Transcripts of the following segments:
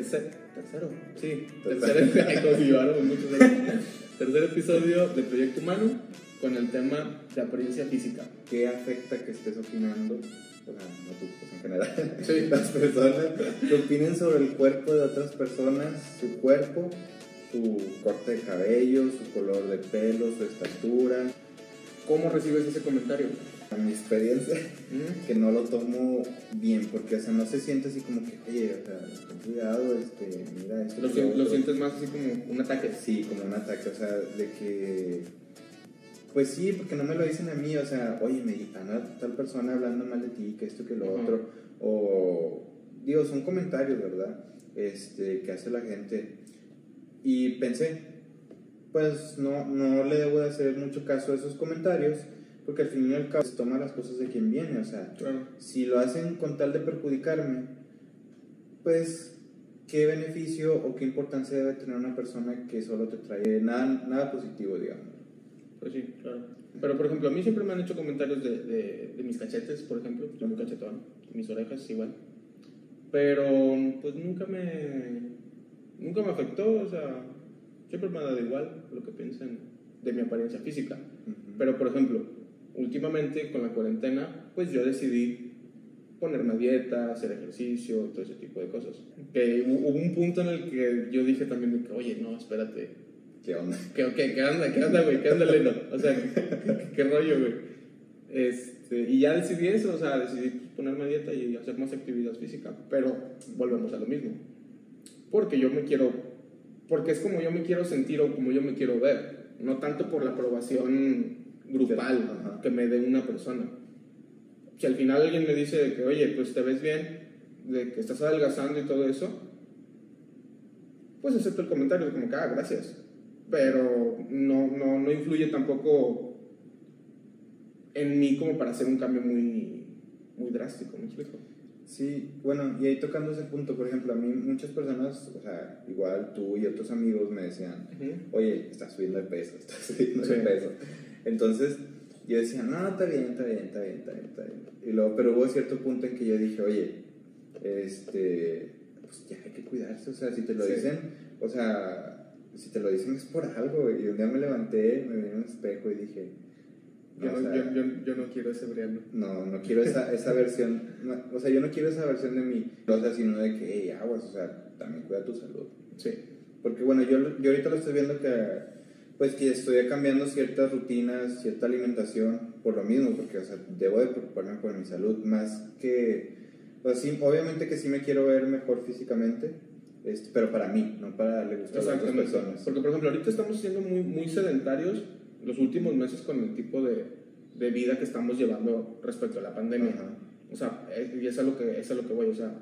tercer, tercero, sí, tercer, tercer episodio de Proyecto Humano con el tema de apariencia física. ¿Qué afecta que estés opinando? O sea, no tú, pues en general, sí. las personas que opinen sobre el cuerpo de otras personas, su cuerpo, su corte de cabello, su color de pelo, su estatura. ¿Cómo recibes ese comentario? A mi experiencia, que no lo tomo bien, porque o sea, no se siente así como que, oye, o sea, cuidado, este, mira esto. Lo, lo sientes más así como un ataque. Sí, como un ataque, o sea, de que pues sí, porque no me lo dicen a mí, o sea, oye, me a tal persona hablando mal de ti, que esto, que lo otro, o digo, son comentarios, ¿verdad? Este, que hace la gente. Y pensé, pues no, no le debo de hacer mucho caso a esos comentarios, porque al fin y al cabo se toma las cosas de quien viene, o sea, si lo hacen con tal de perjudicarme, pues qué beneficio o qué importancia debe tener una persona que solo te trae nada, nada positivo, digamos. Pues sí, claro. Pero por ejemplo, a mí siempre me han hecho comentarios de, de, de mis cachetes, por ejemplo, yo muy cachetón, mis orejas igual. Pero pues nunca me, nunca me afectó, o sea, siempre me ha dado igual lo que piensen de mi apariencia física. Pero por ejemplo, últimamente con la cuarentena, pues yo decidí ponerme a dieta, hacer ejercicio, todo ese tipo de cosas. Que hubo un punto en el que yo dije también, que, oye, no, espérate, ¿Qué onda? ¿Qué, qué, qué onda? ¿Qué onda, güey? ¿Qué onda, Leno? O sea, ¿qué, rollo, güey? Este, y ya decidí eso, o sea, decidí ponerme a dieta y hacer más actividad física. Pero volvemos a lo mismo. Porque yo me quiero, porque es como yo me quiero sentir o como yo me quiero ver. No tanto por la aprobación grupal que me dé una persona. Si al final alguien me dice que, oye, pues te ves bien, de que estás adelgazando y todo eso, pues acepto el comentario como que, ah, gracias pero no, no, no influye tampoco en mí como para hacer un cambio muy, muy drástico, ¿me explico? Sí, bueno, y ahí tocando ese punto, por ejemplo, a mí muchas personas, o sea, igual tú y otros amigos me decían, oye, estás subiendo de peso, estás subiendo de peso. Entonces, yo decía, no, está bien, está bien, está bien, está bien, está bien. Y luego, pero hubo cierto punto en que yo dije, oye, este, pues ya hay que cuidarse, o sea, si te lo dicen, o sea, si te lo dicen es por algo. Y un día me levanté, me vi en un espejo y dije... yo, no, yo, yo, yo, no quiero ese Briano. No, no quiero esa, esa versión. o sea, yo no quiero esa versión de mí. O sea, sino de que, hey, aguas, o sea, también cuida tu salud. Sí. Porque bueno, yo, yo ahorita lo estoy viendo que, pues que estoy cambiando ciertas rutinas, cierta alimentación, por lo mismo, porque, o sea, debo de preocuparme por mi salud, más que, pues sí, obviamente que sí me quiero ver mejor físicamente, este, pero para mí, no para darle gusto a otras personas. Porque, por ejemplo, ahorita estamos siendo muy, muy sedentarios los últimos meses con el tipo de, de vida que estamos llevando respecto a la pandemia. O sea, y es a, lo que, es a lo que voy, o sea,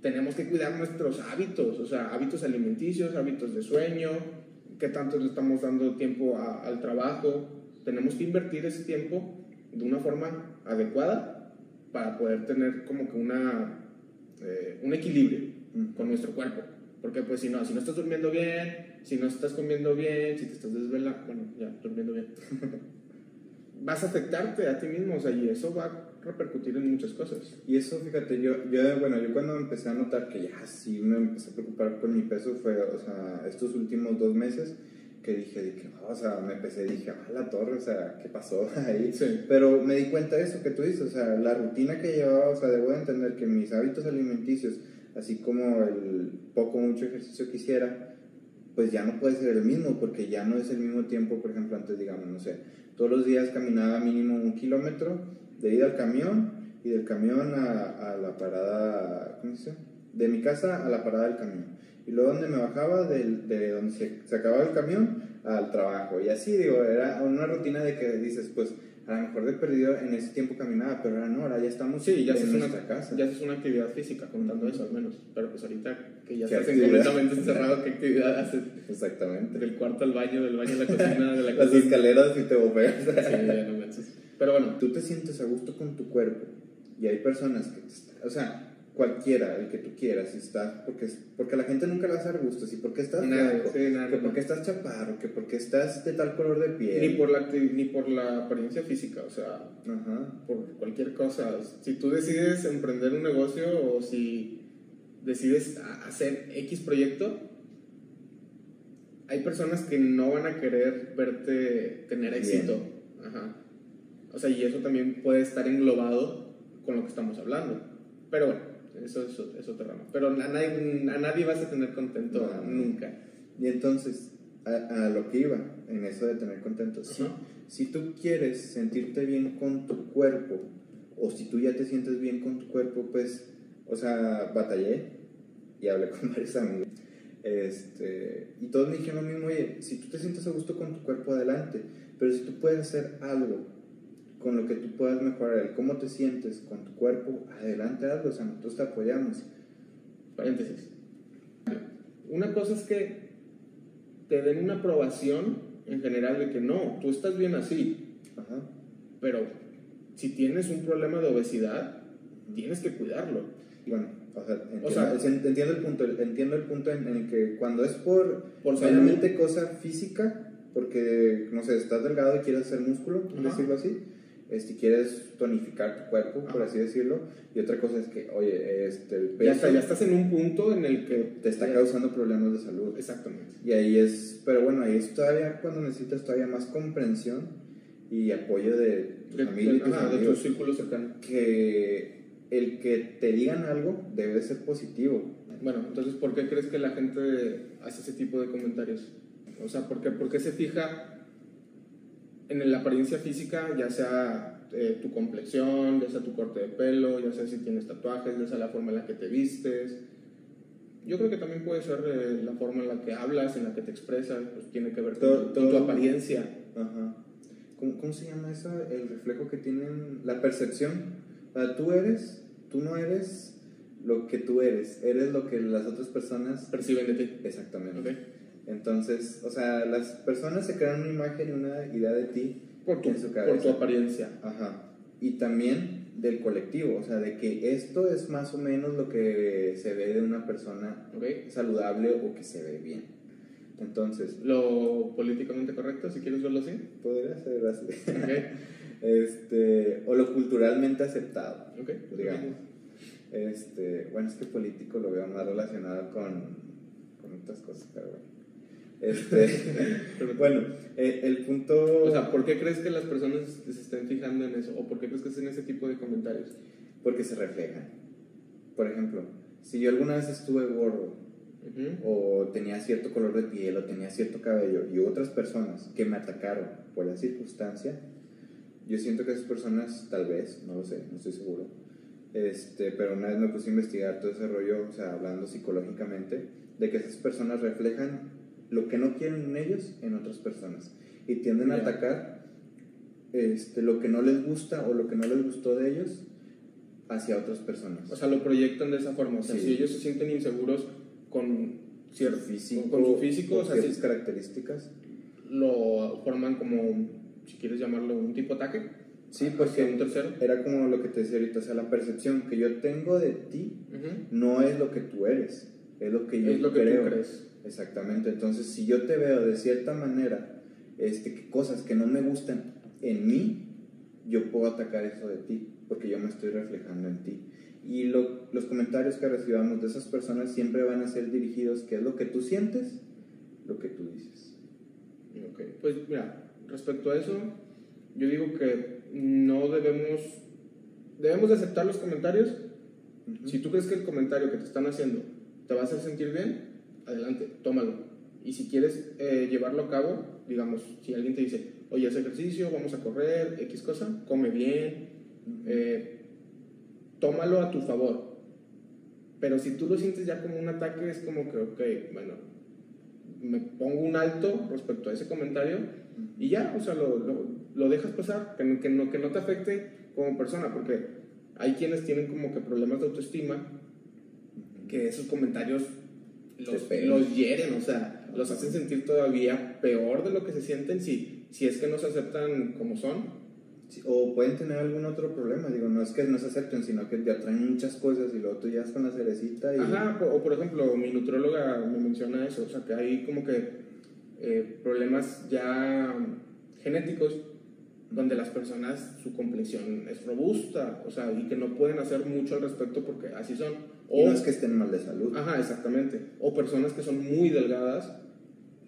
tenemos que cuidar nuestros hábitos, o sea, hábitos alimenticios, hábitos de sueño, qué tanto le estamos dando tiempo al trabajo. Tenemos que invertir ese tiempo de una forma adecuada para poder tener como que una, eh, un equilibrio con nuestro cuerpo. Porque pues si no, si no estás durmiendo bien, si no estás comiendo bien, si te estás desvelando, bueno, ya, durmiendo bien, vas a afectarte a ti mismo, o sea, y eso va a repercutir en muchas cosas. Y eso, fíjate, yo, yo, bueno, yo cuando empecé a notar que ya sí me empecé a preocupar por mi peso fue, o sea, estos últimos dos meses que dije, dije o sea, me empecé, dije, ah, la torre, o sea, ¿qué pasó ahí? Pero me di cuenta de eso que tú dices, o sea, la rutina que llevaba, o sea, debo de entender que mis hábitos alimenticios así como el poco mucho ejercicio que hiciera, pues ya no puede ser el mismo, porque ya no es el mismo tiempo, por ejemplo, antes, digamos, no sé, todos los días caminaba mínimo un kilómetro de ida al camión y del camión a, a la parada, ¿cómo se dice? De mi casa a la parada del camión. Y luego donde me bajaba, de, de donde se, se acababa el camión al trabajo. Y así, digo, era una rutina de que dices, pues, a lo mejor de perdido en ese tiempo caminaba, pero ahora no, ahora ya estamos sí, ya en nuestra casa. Ya haces una actividad física, contando eso al menos. Pero pues ahorita que ya estás completamente encerrado, ¿qué actividad haces? Exactamente. Del cuarto al baño, del baño a la cocina, de la Las escaleras y te bombeas. sí, ya no Pero bueno. Tú te sientes a gusto con tu cuerpo y hay personas que, te, o sea, cualquiera, el que tú quieras, si estás, porque, porque la gente nunca le vas a dar gusto, si porque estás que porque estás chaparro, que porque estás de tal color de piel. Ni por la, ni por la apariencia física, o sea, por cualquier cosa. Si tú decides emprender un negocio o si decides hacer X proyecto, hay personas que no van a querer verte tener éxito. Ajá. O sea, y eso también puede estar englobado con lo que estamos hablando. Pero bueno, eso es, otro ramo. Pero a nadie, a nadie vas a tener contento nunca. Y entonces, a, lo que iba, en eso de tener contento, si, si tú quieres sentirte bien con tu cuerpo, o si tú ya te sientes bien con tu cuerpo, pues, o sea, batallé y hablé con varios amigos. Este, y todos me dijeron lo mismo, oye, si tú te sientes a gusto con tu cuerpo, adelante, pero si tú puedes hacer algo con lo que tú puedas mejorar el cómo te sientes con tu cuerpo, adelante hazlo, o sea, nosotros te apoyamos. Paréntesis. Una cosa es que te den una aprobación en general de que no, tú estás bien así. Ajá. Pero si tienes un problema de obesidad, tienes que cuidarlo. Bueno, o sea, entiendo, el punto, entiendo el punto en, el que cuando es por, por solamente cosa física, porque, no sé, estás delgado y quieres hacer músculo, decirlo así, si quieres tonificar tu cuerpo, por así decirlo, y otra cosa es que, oye, este, el peso, ya, estás en un punto en el que te está causando problemas de salud. Exactamente. Y ahí es, pero bueno, ahí es todavía cuando necesitas todavía más comprensión y apoyo de tu familia y tus amigos, de tu círculo cercano. Que el que te digan algo debe ser positivo. Bueno, entonces, ¿por qué crees que la gente hace ese tipo de comentarios? O sea, ¿por qué, por qué se fija en la apariencia física, ya sea eh, tu complexión, ya sea tu corte de pelo, ya sea si tienes tatuajes, ya sea la forma en la que te vistes. Yo creo que también puede ser eh, la forma en la que hablas, en la que te expresas, pues tiene que ver con, tu apariencia. Ajá. ¿Cómo, ¿Cómo, se llama eso? El reflejo que tienen, la percepción. Tú eres, tú no eres lo que tú eres, eres lo que las otras personas perciben de ti. Exactamente. Okay. Entonces, o sea, las personas se crean una imagen y una idea de ti por tu, por tu apariencia. Ajá. Y también del colectivo, o sea, de que esto es más o menos lo que se ve de una persona saludable o que se ve bien. Entonces. ¿Lo políticamente correcto, si quieres verlo así? Podría ser así. este, o lo culturalmente aceptado, digamos. Este, bueno, es que político lo veo más relacionado con, con otras cosas, pero bueno. Este, bueno, eh, el punto... O sea, ¿por qué crees que las personas se estén fijando en eso? ¿O por qué crees que hacen ese tipo de comentarios? Porque se reflejan. Por ejemplo, si yo alguna vez estuve gordo, o tenía cierto color de piel, o tenía cierto cabello, y otras personas que me atacaron por la circunstancia, yo siento que esas personas, tal vez, no lo sé, no estoy seguro, este, pero una vez me puse a investigar todo ese rollo, o sea, hablando psicológicamente, de que esas personas reflejan lo que no quieren en ellos en otras personas y tienden a atacar este, lo que no les gusta o lo que no les gustó de ellos hacia otras personas. O sea, lo proyectan de esa forma. O sea, si ellos se sienten inseguros con cierto físico, con, su físico, o sea, ciertas características, lo forman como, si quieres llamarlo, un tipo ataque. Sí, pues que un tercero. Era como lo que te decía ahorita, o sea, la percepción que yo tengo de ti no es lo que tú eres, es lo que yo es lo que creo. Tú crees. Exactamente, entonces si yo te veo de cierta manera, este, cosas que no me gustan en mí, yo puedo atacar eso de ti, porque yo me estoy reflejando en ti. Y los comentarios que recibamos de esas personas siempre van a ser dirigidos, ¿qué es lo que tú sientes? Lo que tú dices. Ok, pues mira, respecto a eso, yo digo que no debemos, debemos de aceptar los comentarios. Si tú crees que el comentario que te están haciendo te va a hacer sentir bien, adelante, tómalo. Y si quieres eh, llevarlo a cabo, digamos, si alguien te dice, oye, haz ejercicio, vamos a correr, X cosa, come bien, eh, tómalo a tu favor. Pero si tú lo sientes ya como un ataque, es como que, ok, bueno, me pongo un alto respecto a ese comentario y ya, o sea, lo, lo, dejas pasar, que, que, no, que no te afecte como persona, porque hay quienes tienen como que problemas de autoestima, que esos comentarios los, los hieren, o sea, los hacen sentir todavía peor de lo que se sienten si, si es que no se aceptan como son. o pueden tener algún otro problema, digo, no es que no se acepten, sino que ya traen muchas cosas y luego tú ya con la cerecita y... Ajá, o por ejemplo, mi nutróloga me menciona eso, o sea, que hay como que eh, problemas ya genéticos donde las personas, su complexión es robusta, o sea, y que no pueden hacer mucho al respecto porque así son O, no es que estén mal de salud. Ajá, exactamente. O personas que son muy delgadas,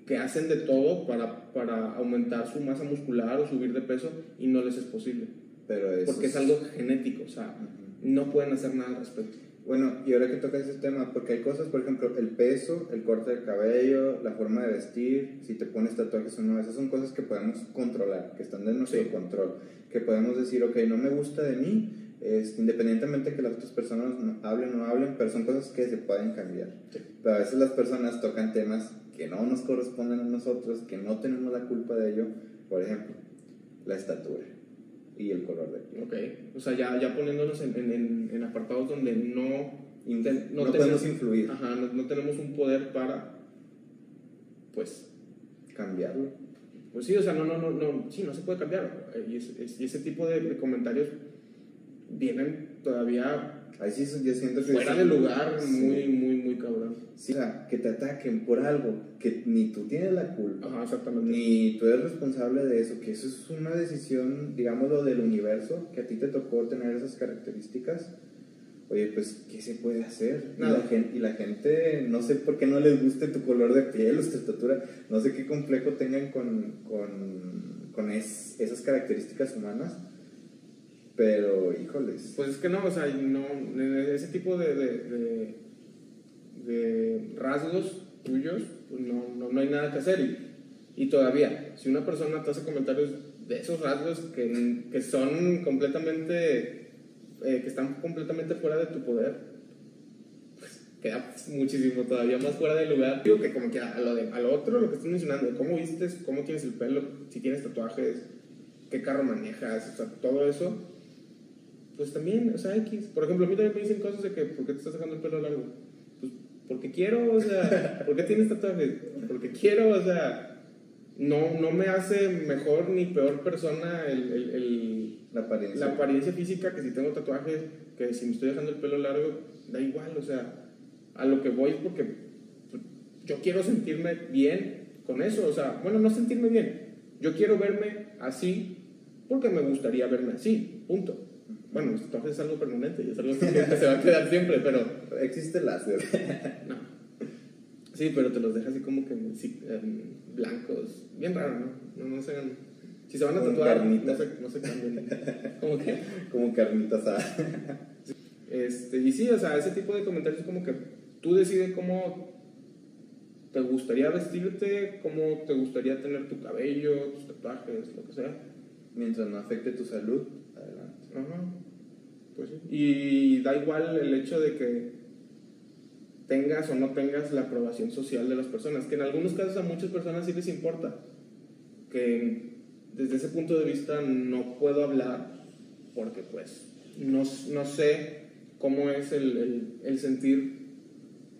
que hacen de todo para, para aumentar su masa muscular o subir de peso y no les es posible. Pero Porque es... algo genético, o sea, no pueden hacer nada al respecto. Bueno, y ahora que toca ese tema, porque hay cosas, por ejemplo, el peso, el corte de cabello, la forma de vestir, si te pones tatuajes o no, esas son cosas que podemos controlar, que están de nuestro control, que podemos decir, ok, no me gusta de mí, es, independientemente de que las otras personas hablen o no hablen, pero son cosas que se pueden cambiar. Pero a veces las personas tocan temas que no nos corresponden a nosotros, que no tenemos la culpa de ello, por ejemplo, la estatura y el color de piel. Ok, o sea, ya, ya poniéndonos en, en, en apartados donde no, no, podemos influir. Ajá, no, tenemos un poder para, pues, cambiarlo. Pues sí, o sea, no, no, no, no, sí, no se puede cambiar. Y, y ese tipo de, comentarios vienen todavía Ahí sí yo siento que fuera de lugar, muy, muy, muy cabrón. Sí, o sea, que te ataquen por algo que ni tú tienes la culpa, Ajá, exactamente. ni tú eres responsable de eso, que eso es una decisión, digámoslo, del universo, que a ti te tocó tener esas características. Oye, pues, ¿qué se puede hacer? Y la, gente, y la, gente, no sé por qué no les guste tu color de piel o tu estatura, no sé qué complejo tengan con, con, con esas características humanas pero, híjoles. Pues es que no, o sea, no, ese tipo de, de, de, rasgos tuyos, pues no, no, no, hay nada que hacer. Y, y, todavía, si una persona te hace comentarios de esos rasgos que, que son completamente, eh, que están completamente fuera de tu poder, pues queda muchísimo todavía más fuera de lugar. Digo que como que a lo, de, a lo otro, lo que estás mencionando, cómo vistes, cómo tienes el pelo, si tienes tatuajes, qué carro manejas, o sea, todo eso pues también, o sea, X. Por ejemplo, a mí también me dicen cosas de que, ¿por qué te estás dejando el pelo largo? Pues porque quiero, o sea, ¿por qué tienes tatuajes? Porque quiero, o sea, no, no me hace mejor ni peor persona el, el, la, apariencia. la apariencia física que si tengo tatuajes, que si me estoy dejando el pelo largo, da igual, o sea, a lo que voy porque yo quiero sentirme bien con eso, o sea, bueno, no sentirme bien, yo quiero verme así porque me gustaría verme así, punto. Bueno, los tatuajes es algo permanente y es algo que se va a quedar siempre, pero. Existe láser. no. Sí, pero te los deja así como que blancos. Bien raro, ¿no? No, no sé. Si se van a tatuar, no se, no se cambien. que. Como carnitas Este, y sí, o sea, ese tipo de comentarios es como que tú decides cómo te gustaría vestirte, cómo te gustaría tener tu cabello, tus tatuajes, lo que sea. Mientras no afecte tu salud. Ajá. Pues Y da igual el hecho de que tengas o no tengas la aprobación social de las personas, que en algunos casos a muchas personas sí les importa, que desde ese punto de vista no puedo hablar porque pues no, no sé cómo es el, el, sentir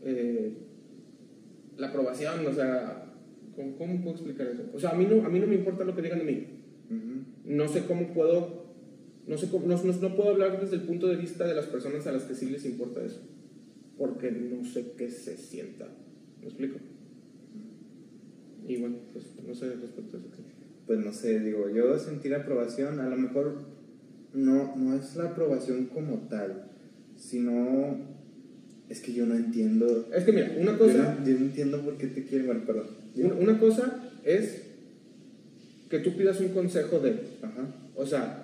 eh, la aprobación, o sea, ¿cómo, ¿cómo, puedo explicar eso? O sea, a mí no, a mí no me importa lo que digan de mí. No sé cómo puedo no, sé no, no, puedo hablar desde el punto de vista de las personas a las que sí les importa eso, porque no sé qué se sienta. ¿Me explico? Y bueno, pues no sé respecto a eso. Pues no sé, digo, yo sentir aprobación, a lo mejor no, no es la aprobación como tal, sino es que yo no entiendo. Es que mira, una cosa. Yo no, entiendo por qué te quieren, bueno, perdón. Una, una, cosa es que tú pidas un consejo de. Ajá. O sea,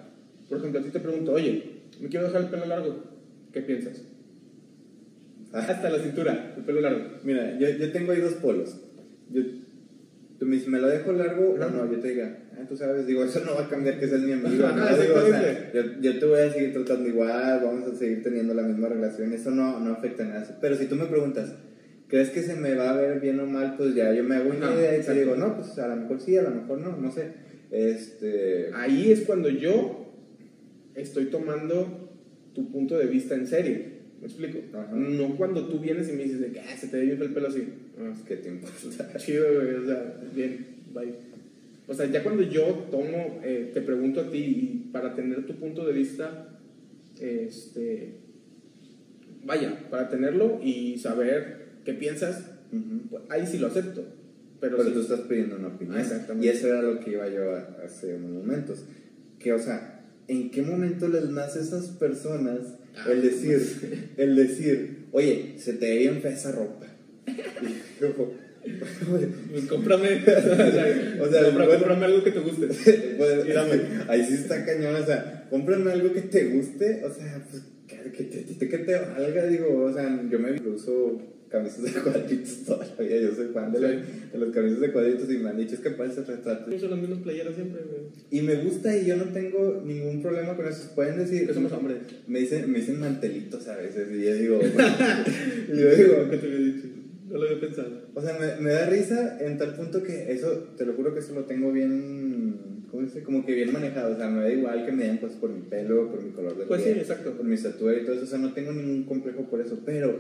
por ejemplo, a ti te pregunto, oye, me quiero dejar el pelo largo. ¿Qué piensas? Hasta la cintura, el pelo largo. Mira, yo, yo tengo ahí dos polos. Yo, tú me dices, ¿me lo dejo largo o no? Yo te diga, ah, tú sabes, digo, eso no va a cambiar que seas mi amigo. yo, yo, te voy a seguir tratando igual, vamos a seguir teniendo la misma relación, eso no, no afecta nada. Pero si tú me preguntas, ¿crees que se me va a ver bien o mal? Pues ya yo me hago una idea y te digo, no, pues a lo mejor sí, a lo mejor no, no sé. Este... Ahí es cuando yo estoy tomando tu punto de vista en serio. ¿Me explico? No cuando tú vienes y me dices de que ah, se te ve el pelo así. Ah, qué tiempo. Chido, O sea, bien, bye. O sea, ya cuando yo tomo, eh, te pregunto a ti y para tener tu punto de vista, este, vaya, para tenerlo y saber qué piensas, pues, ahí sí lo acepto. Pero, pero tú estás pidiendo una opinión. exactamente. Y eso era lo que iba yo hace unos momentos. Que, o sea, ¿en qué momento les nace a esas personas Ah, el decir, el decir, oye, se te ve bien fea esa ropa. Y yo, Pues cómprame. o sea, compra- bueno. cómprame algo que te guste. Pues, dame. ahí sí está cañón, o sea, cómprame algo que te guste, o sea, pues que, que te, que, que te valga, digo, o sea, yo me uso camisas de cuadritos toda la vida, yo soy fan de, la- de los camisas de cuadritos y me han dicho es que parece retrato. Uso las mismas playeras siempre, güey. Y me gusta y yo no tengo ningún problema con eso, pueden decir, Que somos hombres. me dicen, me dicen mantelitos a veces y yo digo, y yo digo, ¿Qué te había dicho? No lo había pensado. O sea, me, me da risa en tal punto que eso, te lo juro que eso lo tengo bien, ¿cómo dice? Como que bien manejado. O sea, me da igual que me den cosas por mi pelo, por mi color de Pues sí, piel, exacto. por mi estatura y todo eso. O sea, no tengo ningún complejo por eso. Pero,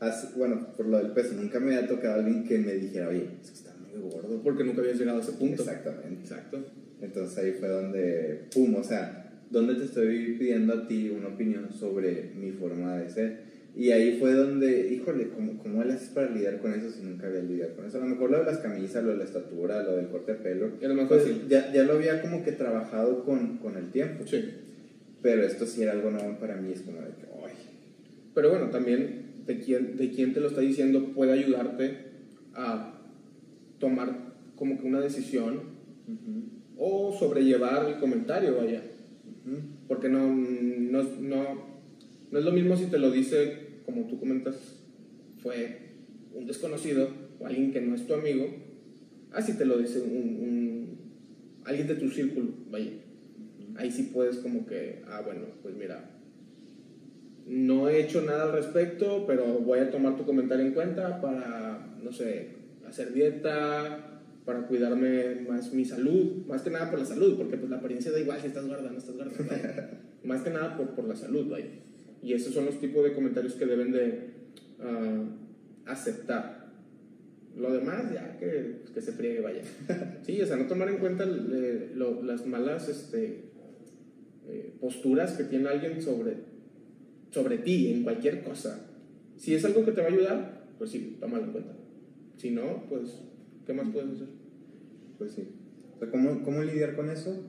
así- bueno, por lo del peso, nunca me había tocado alguien que me dijera, oye, es que está muy gordo. Porque nunca habías llegado a ese punto. Exactamente. Exacto. Entonces ahí fue donde, pum, o sea, donde te estoy pidiendo a ti una opinión sobre mi forma de ser. Y ahí fue donde, híjole, ¿cómo, cómo le haces para lidiar con eso si nunca había lidiado con eso? A lo mejor lo de las camisas, lo de la estatura, lo del corte de pelo. Era más pues, fácil. ya, ya lo había como que trabajado con, con el tiempo. Sí. Pero esto sí era algo nuevo para mí, es como de que, ay, Pero bueno, también de quién, de quién te lo está diciendo puede ayudarte a tomar como que una decisión ujú, o sobrellevar el comentario, vaya. ujú, Porque no, no, no, no es lo mismo si te lo dice, como tú comentas, fue un desconocido o alguien que no es tu amigo, a si te lo dice un, un- alguien de tu círculo, vaya. Ahí sí puedes como que, ah, bueno, pues mira, no he hecho nada al respecto, pero voy a tomar tu comentario en cuenta para, no sé, hacer dieta, para cuidarme más mi salud, más que nada por la salud, porque pues la apariencia da igual si estás gorda o no estás gorda, más que nada por, por la salud, vaya. Y esos son los tipos de comentarios que deben de ah, aceptar. Lo demás ya que, que se friegue, vaya. Sí, o sea, no tomar en cuenta eh, lo- las malas este, eh, posturas que tiene alguien sobre, sobre ti en cualquier cosa. Si es algo que te va a ayudar, pues sí, tómalo en cuenta. Si no, pues, ¿qué más puedes hacer? Pues sí. O sea, ¿cómo, ¿cómo lidiar con eso?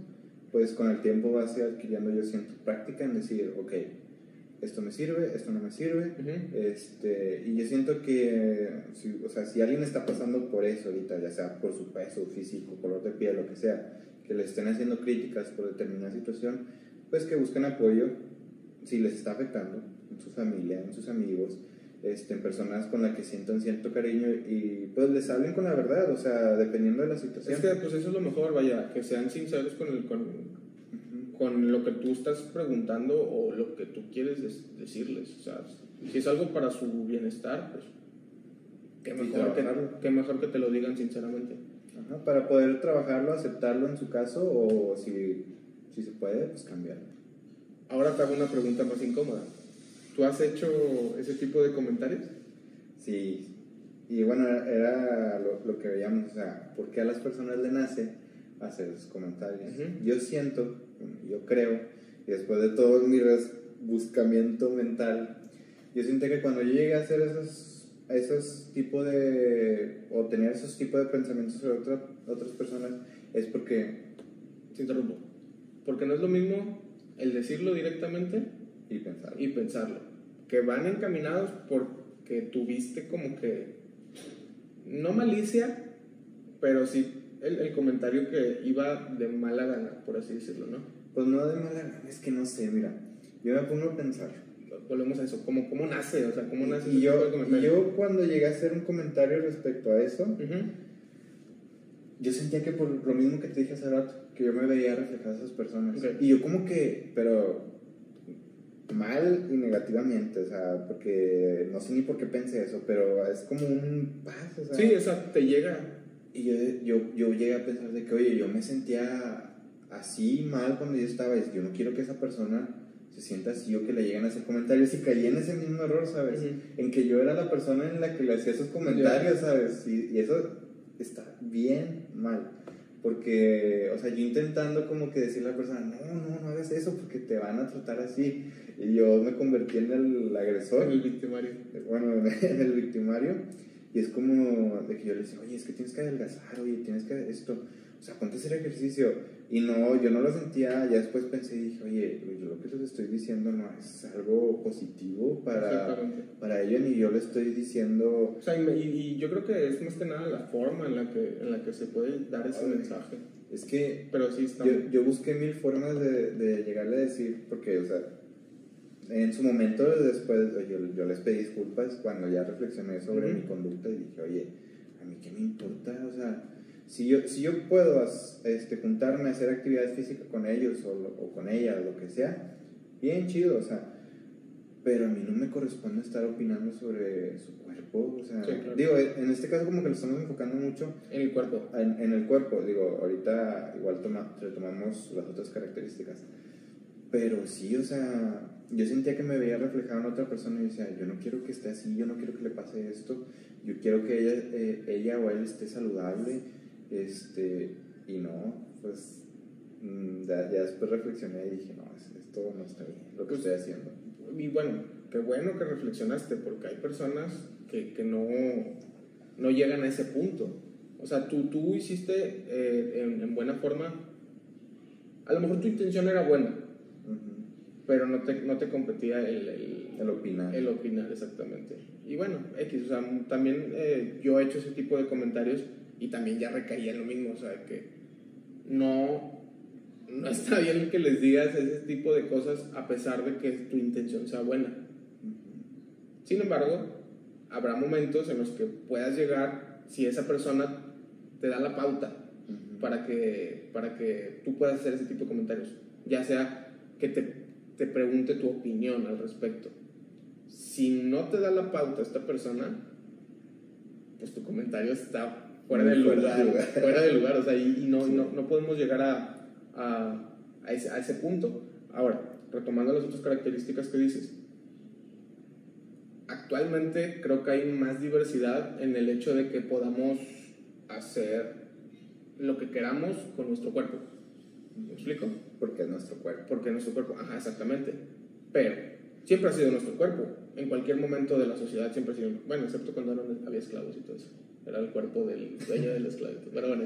Pues con el tiempo vas a ir adquiriendo, yo siento, práctica en decir, ok, esto me sirve, esto no me sirve. Este, y yo siento que, si, o sea, si alguien está pasando por eso ahorita, ya sea por su peso físico, color de piel, lo que sea, que le estén haciendo críticas por determinada situación, pues que busquen apoyo si les está afectando en su familia, en sus amigos, este, en personas con las que sientan cierto cariño y pues les hablen con la verdad, o sea, dependiendo de la situación. Es que pues eso es lo mejor, vaya, que sean sinceros con, el, con, Ujú. con lo que tú estás preguntando o lo que tú quieres decirles. O sea, si es algo para su bienestar, pues qué mejor, que, qué mejor que te lo digan sinceramente. Ajá, para poder trabajarlo, aceptarlo en su caso o si, si se puede, pues cambiarlo. Ahora te hago una pregunta más incómoda. ¿Tú has hecho ese tipo de comentarios? Sí, y bueno, era lo, lo que veíamos, o sea, ¿por qué a las personas le nace hacer esos comentarios? Yo siento, yo creo, y después de todo mi buscamiento mental, yo siento que cuando yo llegué a hacer esos, esos tipos de, o tener esos tipos de pensamientos sobre otra- otras personas, es porque, Te interrumpo. Porque no es lo mismo el decirlo directamente y pensar, y pensarlo. Que van encaminados porque tuviste como que, no malicia, pero sí el, el comentario que iba de mala gana, por así decirlo, ¿no? pues no de mala gana, es que no sé, mira, yo me pongo a pensar, Volvemos a eso, ¿cómo, cómo nace? O sea, ¿cómo nace y ese tipo de yo, y yo cuando llegué a hacer un comentario respecto a eso. Yo sentía que por lo mismo que te dije hace rato, que yo me veía reflejado a esas personas. Ok. Y yo como que, pero mal y negativamente, o sea, porque no sé ni por qué pensé eso, pero es como un paz, o sea. Sí, o sea, te llega. Y yo, yo, yo llegué a pensar de que, oye, yo me sentía así mal cuando yo estaba, y yo no quiero que esa persona se sienta así o que le lleguen a hacer comentarios y caí en ese mismo error, ¿sabes? Ujú. En que yo era la persona en la que le hacía esos comentarios, ¿sabes? Y, y eso está bien mal. Porque, o sea, yo intentando como que decirle a la persona, no, no, no hagas eso porque te van a tratar así. Y yo me convertí en el agresor El victimario. bueno, en el victimario. Y es como de que yo le decía, oye, es que tienes que adelgazar, oye, tienes que esto, o sea, ponte a hacer ejercicio. Y no, yo no lo sentía, ya después pensé y dije, oye, yo lo que les estoy diciendo no es algo positivo para, para ellos, ni yo le estoy diciendo... O sea, y, y, yo creo que es más que nada la forma en la que, en la que se puede dar ese mensaje. Es que Pero sí yo, yo, busqué mil formas de, de, llegarle a decir, porque, o sea, en su momento después yo, yo les pedí disculpas cuando ya reflexioné sobre mi conducta y dije, oye, a mí qué me importa, o sea si yo, si yo puedo este, juntarme a hacer actividad física con ellos o, o con ella o lo que sea, bien chido, o sea, pero a mí no me corresponde estar opinando sobre su cuerpo, o sea, digo, en este caso como que lo estamos enfocando mucho en el cuerpo. En, en el cuerpo, digo, ahorita igual toma, retomamos las otras características, pero sí, o sea, yo sentía que me veía reflejado en otra persona y decía, yo no quiero que esté así, yo no quiero que le pase esto, yo quiero que ella, eh, ella o él esté saludable, este, y no, pues mm, ya, después reflexioné y dije, no, esto no está bien, lo que pues, estoy haciendo. Y bueno, qué bueno que reflexionaste, porque hay personas que, que no, no llegan a ese punto. O sea, tú, tú hiciste eh, en, buena forma, a lo mejor tu intención era buena, pero no te, no te competía el, el, el, opinar. El opinar, exactamente. Y bueno, X, o sea, también eh, yo he hecho ese tipo de comentarios y también ya recaía en lo mismo, o sea, que no, no está bien que les digas ese tipo de cosas a pesar de que tu intención sea buena. Sin embargo, habrá momentos en los que puedas llegar, si esa persona te da la pauta para, que, para que tú puedas hacer ese tipo de comentarios, ya sea que te, te pregunte tu opinión al respecto. Si no te da la pauta esta persona, pues tu comentario está fuera del lugar, fuera del lugar, o sea, y, no, no, no, podemos llegar a, a, a, ese, a, ese, punto. Ahora, retomando las otras características que dices, actualmente creo que hay más diversidad en el hecho de que podamos hacer lo que queramos con nuestro cuerpo. ¿Me explico? Porque es nuestro cuerpo. Porque es nuestro cuerpo, ajá, exactamente. Pero siempre ha sido nuestro cuerpo. En cualquier momento de la sociedad siempre ha sido, bueno, excepto cuando había esclavos y todo eso era el cuerpo del dueño de la esclavitud. Pero bueno,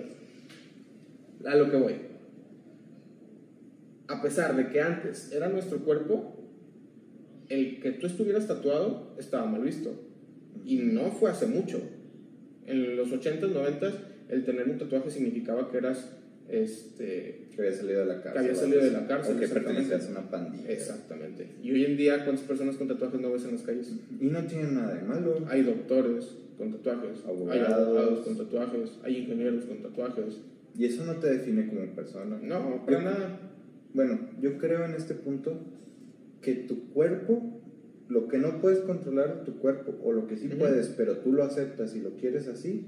a lo que voy. A pesar de que antes era nuestro cuerpo, el que tú estuvieras tatuado estaba mal visto. Y no fue hace mucho. En los 80s, 90s, el tener un tatuaje significaba que eras este, que había salido de la cárcel. Que había salido de la cárcel. O que pertenecías a una pandilla. Exactamente. Y hoy en día, ¿cuántas personas con tatuajes no ves en las calles? Y no tienen nada de malo. Hay doctores, con tatuajes, abogados. hay abogados con tatuajes, hay ingenieros con tatuajes. Y eso no te define como persona. No, para nada. Bueno, yo creo en este punto que tu cuerpo, lo que no puedes controlar tu cuerpo, o lo que sí puedes, pero tú lo aceptas y lo quieres así,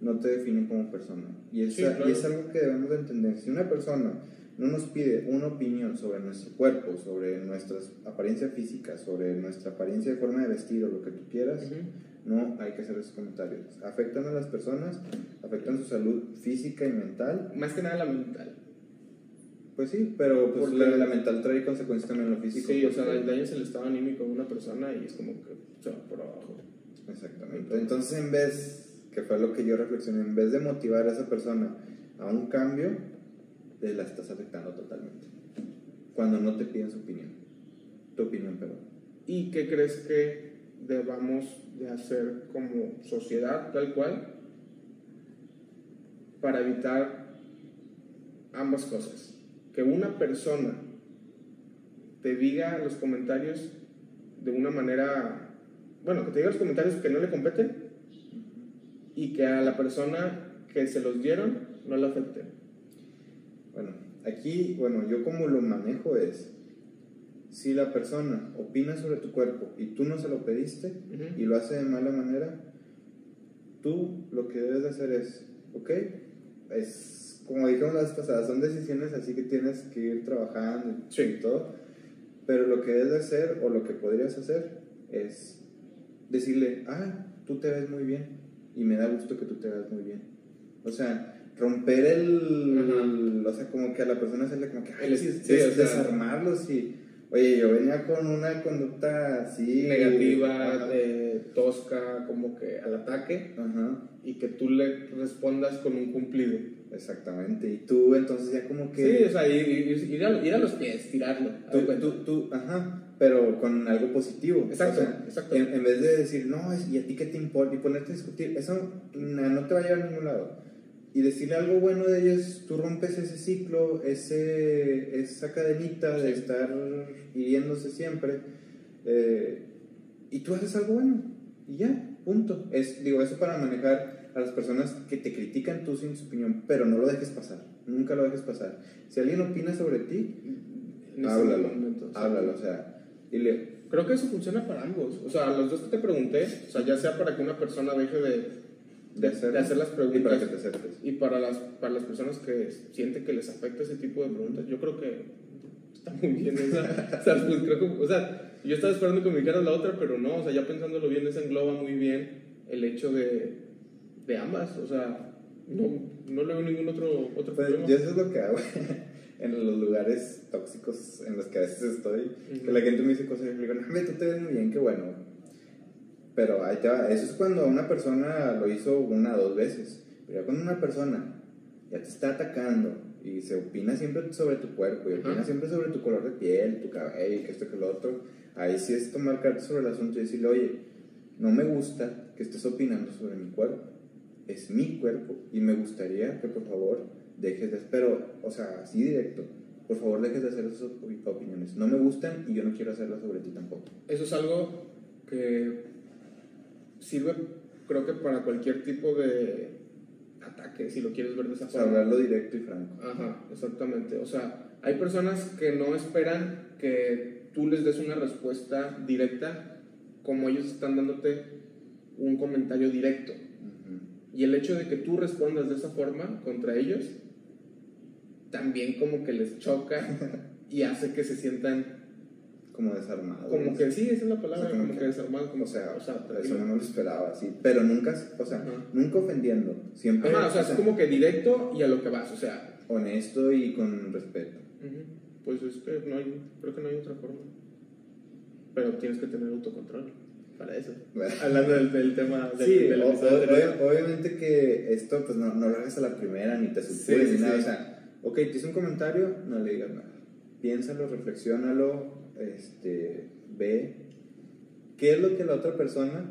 no te define como persona. Y es, y es algo que debemos de entender. Si una persona no nos pide una opinión sobre nuestro cuerpo, sobre nuestra apariencia física, sobre nuestra apariencia de forma de vestir o lo que tú quieras, no hay que hacer esos comentarios. Afectan a las personas, afectan su salud física y mental. Más que nada la mental. Pues sí, pero pues la, mental trae consecuencias también en lo físico. Sí, o sea, dañas el estado anímico de una persona y es como que se va por abajo. Exactamente. Entonces, en vez, que fue lo que yo reflexioné, en vez de motivar a esa persona a un cambio, la estás afectando totalmente. Cuando no te piden su opinión. Tu opinión, perdón. ¿Y qué crees que debamos de hacer como sociedad tal cual para evitar ambas cosas. Que una persona te diga los comentarios de una manera, bueno, que te diga los comentarios que no le competen y que a la persona que se los dieron no le afecten. Bueno, aquí, bueno, yo como lo manejo es, si la persona opina sobre tu cuerpo y tú no se lo pediste y lo hace de mala manera, tú lo que debes de hacer es, ok, es como dijimos las pasadas, son decisiones así que tienes que ir trabajando y todo, pero lo que debes de hacer o lo que podrías hacer es decirle, ah, tú te ves muy bien y me da gusto que tú te veas muy bien. O sea, romper el, o sea, como que a la persona hacerle como que, ay, sí, desarmarlos y Oye, yo venía con una conducta así. Negativa, de tosca, como que al ataque. Ajá. Y que tú le respondas con un cumplido. Exactamente. Y tú, entonces, ya como que. Sí, o sea, ir, ir, ir, a, ir a, los pies, tirarlo. Tú, tú, tú, ajá. Pero con algo positivo. Exacto, o sea, exacto. En, en, vez de decir, no, ¿y a ti qué te importa? Y ponerte a discutir, eso no te va a llevar a ningún lado y decirle algo bueno de ellos, tú rompes ese ciclo, ese, esa cadenita de estar hiriéndose siempre, eh, y tú haces algo bueno, y ya, punto. Es, digo, eso para manejar a las personas que te critican tú sin su opinión, pero no lo dejes pasar, nunca lo dejes pasar. Si alguien opina sobre ti, háblalo, momento, háblalo, o sea, dile... Creo que eso funciona para ambos, o sea, los dos que te pregunté, o sea, ya sea para que una persona deje de de, hacer, de hacer, las preguntas. Y para que te acerques. Y para las, para las personas que sienten que les afecta ese tipo de preguntas, yo creo que está muy bien esa. o, sea, pues creo que, o sea, yo estaba esperando que me dijeras la otra, pero no, o sea, ya pensándolo bien, esa engloba muy bien el hecho de, de ambas, o sea, no, no le veo ningún otro, otro pues, problema. Yo eso es lo que hago en los lugares tóxicos en los que a veces estoy, uh -huh. que la gente me dice cosas y yo digo, no, tú te ves muy bien, qué bueno pero ahí te va. Eso es cuando una persona lo hizo una o dos veces. Pero ya cuando una persona ya te está atacando y se opina siempre sobre tu cuerpo y opina Ajá. siempre sobre tu color de piel, tu cabello, que esto, que lo otro, ahí sí es tomar cartas sobre el asunto y decirle, oye, no me gusta que estés opinando sobre mi cuerpo. Es mi cuerpo y me gustaría que por favor dejes de... Pero, o sea, así directo. Por favor, dejes de hacer esas opiniones. No me gustan y yo no quiero hacerlas sobre ti tampoco. Eso es algo que sirve creo que para cualquier tipo de ataque, si lo quieres ver de esa forma. Hablarlo directo y franco. Ajá, exactamente. O sea, hay personas que no esperan que tú les des una respuesta directa como ellos están dándote un comentario directo. Uh -huh. Y el hecho de que tú respondas de esa forma contra ellos, también como que les choca y hace que se sientan como desarmado. Como que sí, esa es la palabra, o sea, como, como, que, desarmado, como o sea, o sea eso no me lo esperaba, sí, pero nunca, o sea, Ajá. nunca ofendiendo, siempre. Ajá, o sea, es como que directo y a lo que vas, o sea. Honesto y con respeto. Uh -huh. Pues es que no hay, creo que no hay otra forma. Pero tienes que tener autocontrol para eso. Bueno. Hablando del, del, tema del, sí, del o, o, obviamente que esto, pues no, no lo hagas a la primera ni te supures sí, ni sí, nada, o sea, ok, te hice un comentario, no le digas nada. Piénsalo, reflexiónalo, este, ve qué es lo que la otra persona,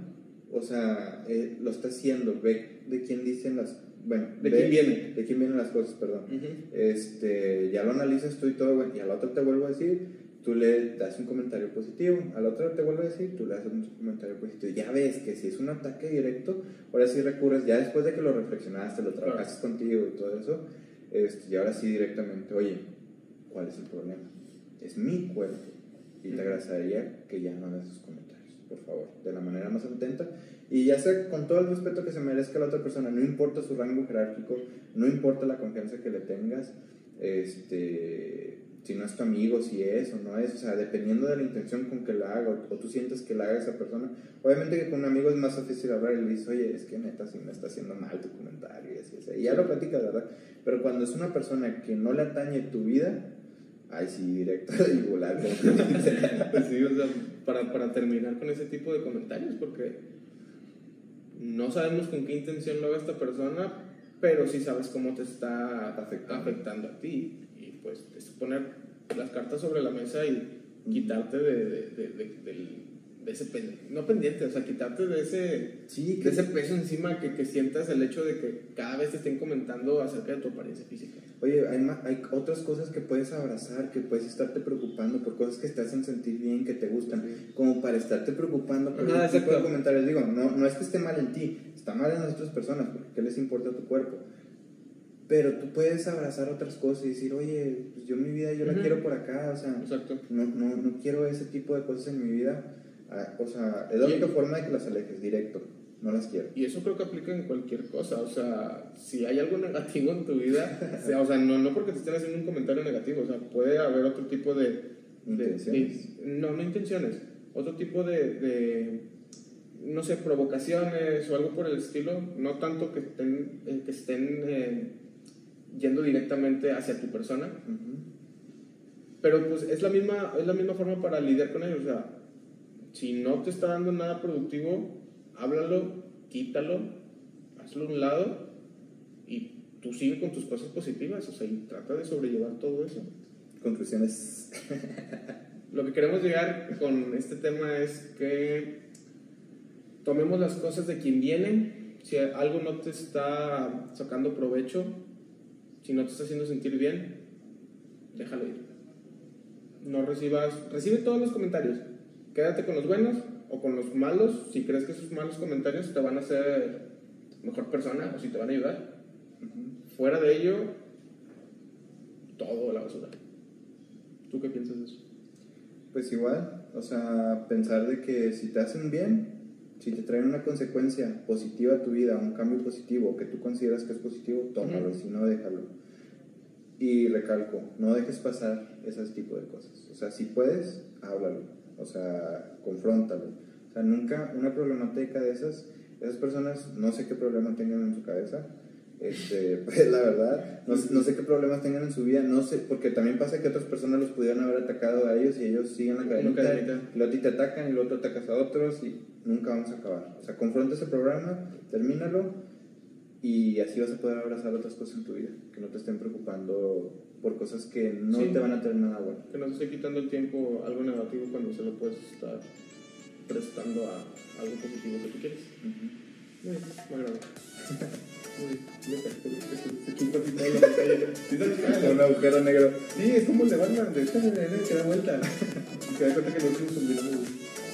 o sea, eh, lo está haciendo, ve de quién dicen las, bueno, de quién viene, de quién vienen las cosas, perdón. Uh -huh. Este, ya lo analizas tú y todo, bueno, y al otro te vuelvo a decir, tú le das un comentario positivo, al otro te vuelvo a decir, tú le das un comentario positivo. Ya ves que si es un ataque directo, ahora sí recurres, ya después de que lo reflexionaste, lo trabajaste claro. contigo y todo eso, este, y ahora sí directamente, oye, ¿cuál es el problema? Es mi cuerpo y te agradecería que ya no hagas esos comentarios, por favor, de la manera más atenta y ya sea con todo el respeto que se merezca la otra persona, no importa su rango jerárquico, no importa la confianza que le tengas, este, si no es tu amigo, si es o no es, o sea, dependiendo de la intención con que la haga o, o tú sientes que la haga esa persona, obviamente que con un amigo es más difícil hablar y le dices, oye, es que neta, si me está haciendo mal tu comentario y así, así. y ya lo platicas, ¿verdad? Pero cuando es una persona que no le atañe tu vida, Ay, sí, directo y volar. pues sí, o sea, para, para terminar con ese tipo de comentarios, porque no sabemos con qué intención lo haga esta persona, pero sí sabes cómo te está afectando, afectando a ti. Y pues es poner las cartas sobre la mesa y quitarte de, de, de, del de ese no pendiente, o sea, quitarte de ese, sí, de ese peso encima que, que, sientas el hecho de que cada vez te estén comentando acerca de tu apariencia física. Oye, hay, hay otras cosas que puedes abrazar, que puedes estarte preocupando por cosas que te hacen sentir bien, que te gustan, sí. como para estarte preocupando por Ajá, tipo de comentarios. Digo, no, no es que esté mal en ti, está mal en las otras personas, porque ¿qué les importa tu cuerpo? pero tú puedes abrazar otras cosas y decir, oye, pues yo mi vida yo la uh -huh. quiero por acá, o sea, Exacto. No, no, no quiero ese tipo de cosas en mi vida, Ah, o sea, es la única forma de que las alejes, directo. No las quiero. Y eso creo que aplica en cualquier cosa. O sea, si hay algo negativo en tu vida, sea, o sea, no, no porque te estén haciendo un comentario negativo, o sea, puede haber otro tipo de. ¿Intenciones? De, no, no intenciones. Otro tipo de, de, no sé, provocaciones o algo por el estilo. No tanto que estén, eh, que estén eh, yendo directamente hacia tu persona. Uh -huh. Pero pues es la misma, es la misma forma para lidiar con ellos. O sea, si no te está dando nada productivo, háblalo, quítalo, hazlo a un lado y tú sigue con tus cosas positivas. O sea, y trata de sobrellevar todo eso. Conclusiones. Lo que queremos llegar con este tema es que tomemos las cosas de quien viene. Si algo no te está sacando provecho, si no te está haciendo sentir bien, déjalo ir. No recibas, recibe todos los comentarios. Quédate con los buenos o con los malos, si crees que esos malos comentarios te van a hacer mejor persona o si te van a ayudar. Fuera de ello, todo a la basura. ¿Tú qué piensas de eso? Pues igual, o sea, pensar de que si te hacen bien, si te traen una consecuencia positiva a tu vida, un cambio positivo que tú consideras que es positivo, tómalo, si no, déjalo. Y recalco, no dejes pasar ese tipo de cosas. O sea, si puedes, háblalo. O sea, confróntalo. O sea, nunca una problemática de esas, esas personas, no sé qué problema tengan en su cabeza, este, pues la verdad, no, no, sé qué problemas tengan en su vida, no sé, porque también pasa que otras personas los pudieran haber atacado a ellos y ellos siguen la cadenita, y luego a ti te atacan y luego tú atacas a otros y nunca vamos a acabar. O sea, confronta ese programa, termínalo y así vas a poder abrazar otras cosas en tu vida, que no te estén preocupando por cosas que no te van a tener nada bueno. Que no esté quitando el tiempo algo negativo cuando se lo puedes estar prestando a algo positivo que tú quieres. Muy bien, me agrada. La pantalla. Un agujero negro. Sí, es como el de Batman, de esta manera que da vuelta. Y se da cuenta que no un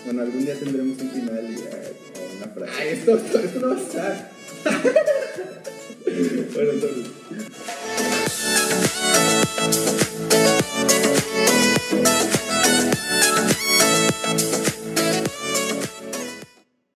Bueno, algún día tendremos un final y eh, una frase. Ay, esto, esto, esto no va a estar. bueno, entonces. Bye.